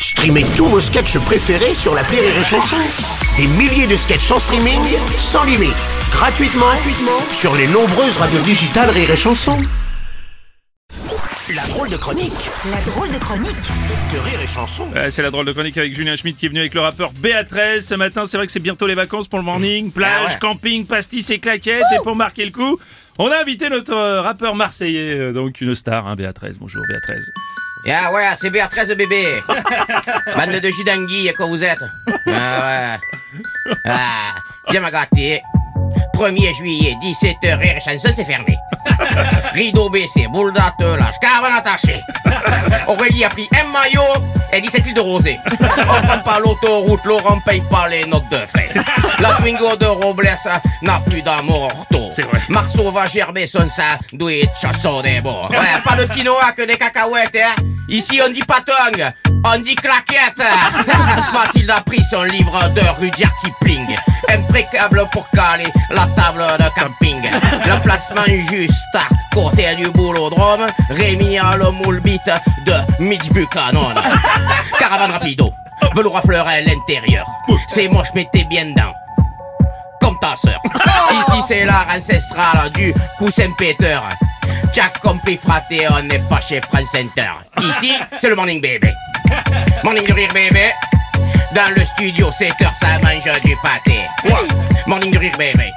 Streamez tous vos sketchs préférés sur la Rire et Chanson. Des milliers de sketchs en streaming, sans limite, gratuitement, gratuitement sur les nombreuses radios digitales Rire et Chanson. La drôle de chronique La drôle de chronique de Rire et Chanson. Ouais, c'est la drôle de chronique avec Julien Schmidt qui est venu avec le rappeur Béatrice. Ce matin, c'est vrai que c'est bientôt les vacances pour le morning. Plage, Ah ouais. camping, pastis et claquettes. Et pour marquer le coup, on a invité notre rappeur marseillais, euh, donc une star, hein, Béatrice. Bonjour Béatrice. Ah ouais, c'est Béatrice bébé. Bande de gidangui, quoi vous êtes Ah ouais. Ah, me gâter. 1er juillet, 17h, et chanson, c'est fermé. Rideau baissé, boule d'attelage, caravane attachée. Aurélie a pris un maillot et 17 litres de rosé. On prend pas l'autoroute, Laurent paye pas les notes de frais. La Twingo de Robles n'a plus d'amour ortho. C'est vrai. Marceau va gerber son sandwich chasseur des bords. Ouais, pas de quinoa que des cacahuètes, hein. Ici, on dit patong, on dit claquette. Mathilde a pris son livre de Rudyard Kipling. Impeccable pour caler la table de camping. Le placement juste à côté du boulodrome. Rémi a le moule bite de Mitch Buchanan. Caravane rapido, velours à fleurs à l'intérieur. C'est moche, mais t'es bien dedans comme ta sœur. Ici c'est l'art ancestral du coussin Peter. Jack compris fraté, on n'est pas chez France Center. Ici, c'est le morning baby. Morning de rire bébé. Dans le studio, 7 heures, ça mange du pâté. Morning de rire bébé.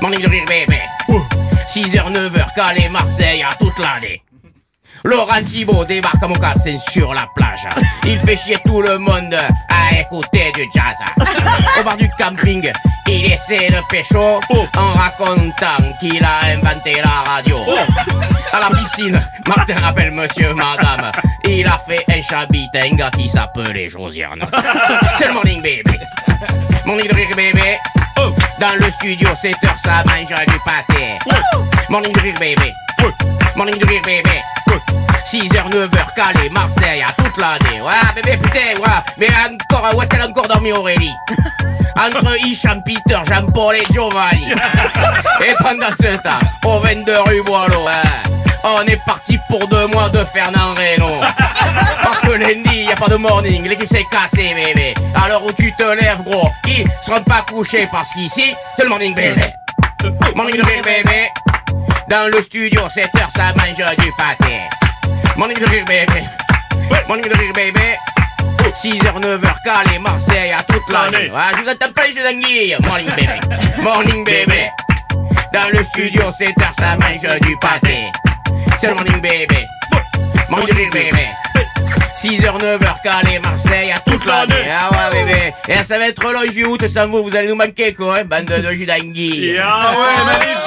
Morning de rire bébé. 6h, 9h, Calais, Marseille, à toute l'année. Laurent Thibault débarque à mocassin sur la plage. Il fait chier tout le monde à écouter du jazz. Au bar du camping, il essaie de pécho en racontant qu'il a inventé la radio. À la piscine, Martin rappelle monsieur, madame. Il a fait un chabit, un gars qui s'appelait Josiane. C'est le morning baby. Morning de rire bébé. Dans le studio, 7 heures, ça mange du pâté. Morning de rire bébé. Morning de rire bébé. 6h, 9h, Calais, Marseille, à toute l'année. Ouais, bébé, putain, ouais. Mais encore, où est-ce qu'elle a encore dormi, Aurélie? Entre Hicham, Peter, Jean-Paul et Giovanni. Et pendant ce temps, au 22 rue Boileau, ouais, on est parti pour deux mois de Fernand Reynaud. Parce que lundi, y a pas de morning, l'équipe s'est cassée, bébé. L'heure où tu te lèves, gros, ils seront pas couchés parce qu'ici, c'est le morning, bébé. Morning de rire, bébé. Dans le studio, 7 heures, ça mange du pâté. Morning de rire, bébé. Morning de rire, bébé. 6h, 9h, Calais, Marseille, à toute l'année. Ah, je vous entends pas les d'anguille. Morning, bébé. Morning, bébé. Dans le studio, 7 heures, ça mange du pâté. C'est le morning, bébé. Morning de rire, bébé. 6h, 9h, Calais, Marseille, à toute l'année. Ah ouais, bébé. Et ça va être long, août, sans vous, vous allez nous manquer, quoi, hein, bande de jus d'anguille. Ah ouais, magnifique